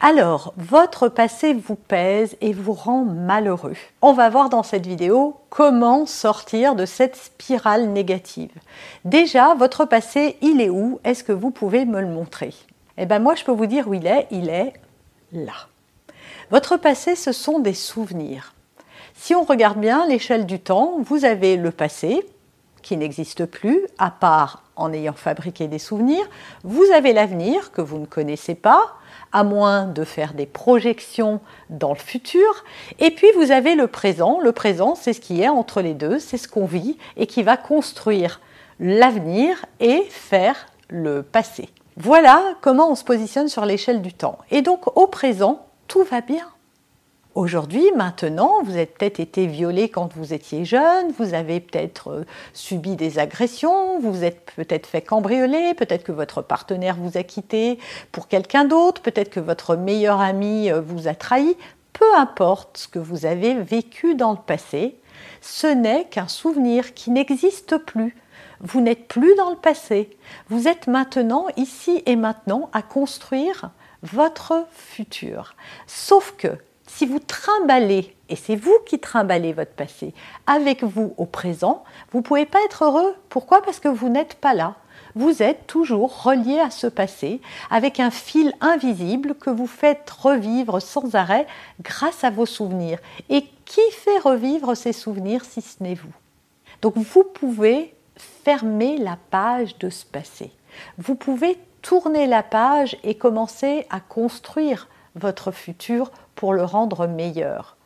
Alors, votre passé vous pèse et vous rend malheureux. On va voir dans cette vidéo comment sortir de cette spirale négative. Déjà, votre passé, il est où? Est-ce que vous pouvez me le montrer? Eh bien, moi, je peux vous dire où il est. Il est là. Votre passé, ce sont des souvenirs. Si on regarde bien l'échelle du temps, vous avez le passé, qui n'existe plus, à part en ayant fabriqué des souvenirs. Vous avez l'avenir que vous ne connaissez pas, à moins de faire des projections dans le futur. Et puis vous avez le présent. Le présent, c'est ce qui est entre les deux, c'est ce qu'on vit et qui va construire l'avenir et faire le passé. Voilà comment on se positionne sur l'échelle du temps. Et donc au présent, tout va bien. Aujourd'hui, maintenant, vous avez peut-être été violé quand vous étiez jeune, vous avez peut-être euh, subi des agressions, vous êtes peut-être fait cambrioler, peut-être que votre partenaire vous a quitté pour quelqu'un d'autre, peut-être que votre meilleur ami euh, vous a trahi. Peu importe ce que vous avez vécu dans le passé, ce n'est qu'un souvenir qui n'existe plus. Vous n'êtes plus dans le passé. Vous êtes maintenant, ici et maintenant, à construire votre futur. Sauf que si vous trimballez, et c'est vous qui trimballez votre passé, avec vous au présent, vous ne pouvez pas être heureux. Pourquoi? Parce que vous n'êtes pas là. Vous êtes toujours relié à ce passé, avec un fil invisible que vous faites revivre sans arrêt grâce à vos souvenirs. Et qui fait revivre ces souvenirs si ce n'est vous? Donc vous pouvez fermer la page de ce passé. Vous pouvez tourner la page et commencer à construire votre futur pour le rendre meilleur.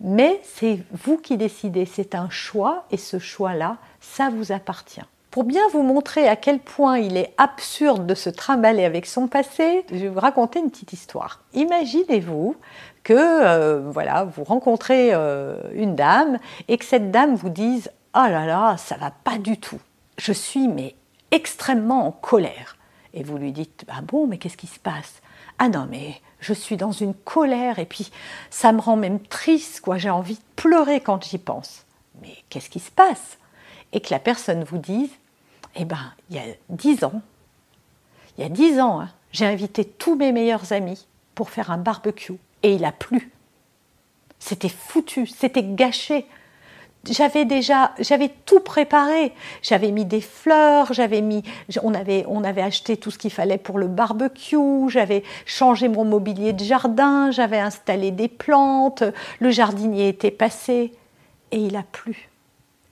Mais c'est vous qui décidez, c'est un choix et ce choix-là, ça vous appartient. Pour bien vous montrer à quel point il est absurde de se trimballer avec son passé, je vais vous raconter une petite histoire. Imaginez-vous que euh, voilà, vous rencontrez euh, une dame et que cette dame vous dise "Oh là là, ça va pas du tout. Je suis mais extrêmement en colère." Et vous lui dites "Ah bon, mais qu'est-ce qui se passe? Ah non, mais je suis dans une colère et puis ça me rend même triste, quoi. J'ai envie de pleurer quand j'y pense. Mais qu'est-ce qui se passe? Et que la personne vous dise, eh ben, il y a dix ans, il y a dix ans, hein, j'ai invité tous mes meilleurs amis pour faire un barbecue et il a plu. C'était foutu, c'était gâché j'avais déjà, j'avais tout préparé. J'avais mis des fleurs, j'avais mis, on avait, on avait acheté tout ce qu'il fallait pour le barbecue, j'avais changé mon mobilier de jardin, j'avais installé des plantes, le jardinier était passé et il a plu.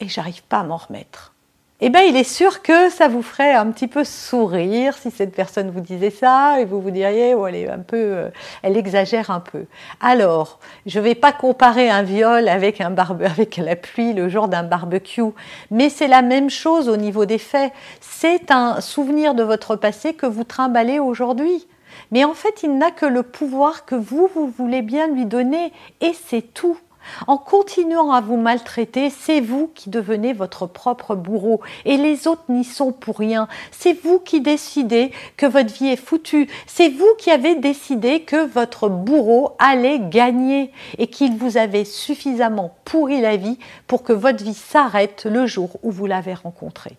Et j'arrive pas à m'en remettre eh bien, il est sûr que ça vous ferait un petit peu sourire si cette personne vous disait ça et vous vous diriez, oh, elle un peu, euh, elle exagère un peu. Alors, je ne vais pas comparer un viol avec un barbe avec la pluie le jour d'un barbecue, mais c'est la même chose au niveau des faits. C'est un souvenir de votre passé que vous trimballez aujourd'hui. Mais en fait, il n'a que le pouvoir que vous, vous voulez bien lui donner, et c'est tout. En continuant à vous maltraiter, c'est vous qui devenez votre propre bourreau et les autres n'y sont pour rien. C'est vous qui décidez que votre vie est foutue. C'est vous qui avez décidé que votre bourreau allait gagner et qu'il vous avait suffisamment pourri la vie pour que votre vie s'arrête le jour où vous l'avez rencontré.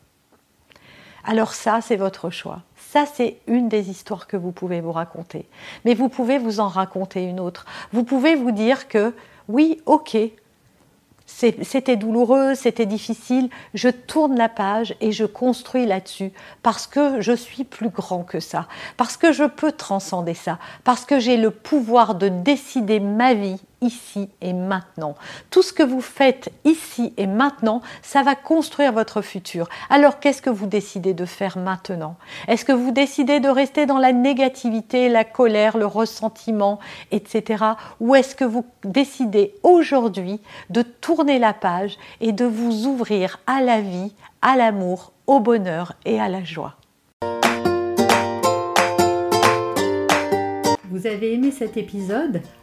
Alors ça, c'est votre choix. Ça, c'est une des histoires que vous pouvez vous raconter. Mais vous pouvez vous en raconter une autre. Vous pouvez vous dire que oui, ok, c'était douloureux, c'était difficile, je tourne la page et je construis là-dessus parce que je suis plus grand que ça, parce que je peux transcender ça, parce que j'ai le pouvoir de décider ma vie ici et maintenant. Tout ce que vous faites ici et maintenant, ça va construire votre futur. Alors qu'est-ce que vous décidez de faire maintenant? Est-ce que vous décidez de rester dans la négativité, la colère, le ressentiment, etc. Ou est-ce que vous décidez aujourd'hui de tourner la page et de vous ouvrir à la vie, à l'amour, au bonheur et à la joie? Vous avez aimé cet épisode?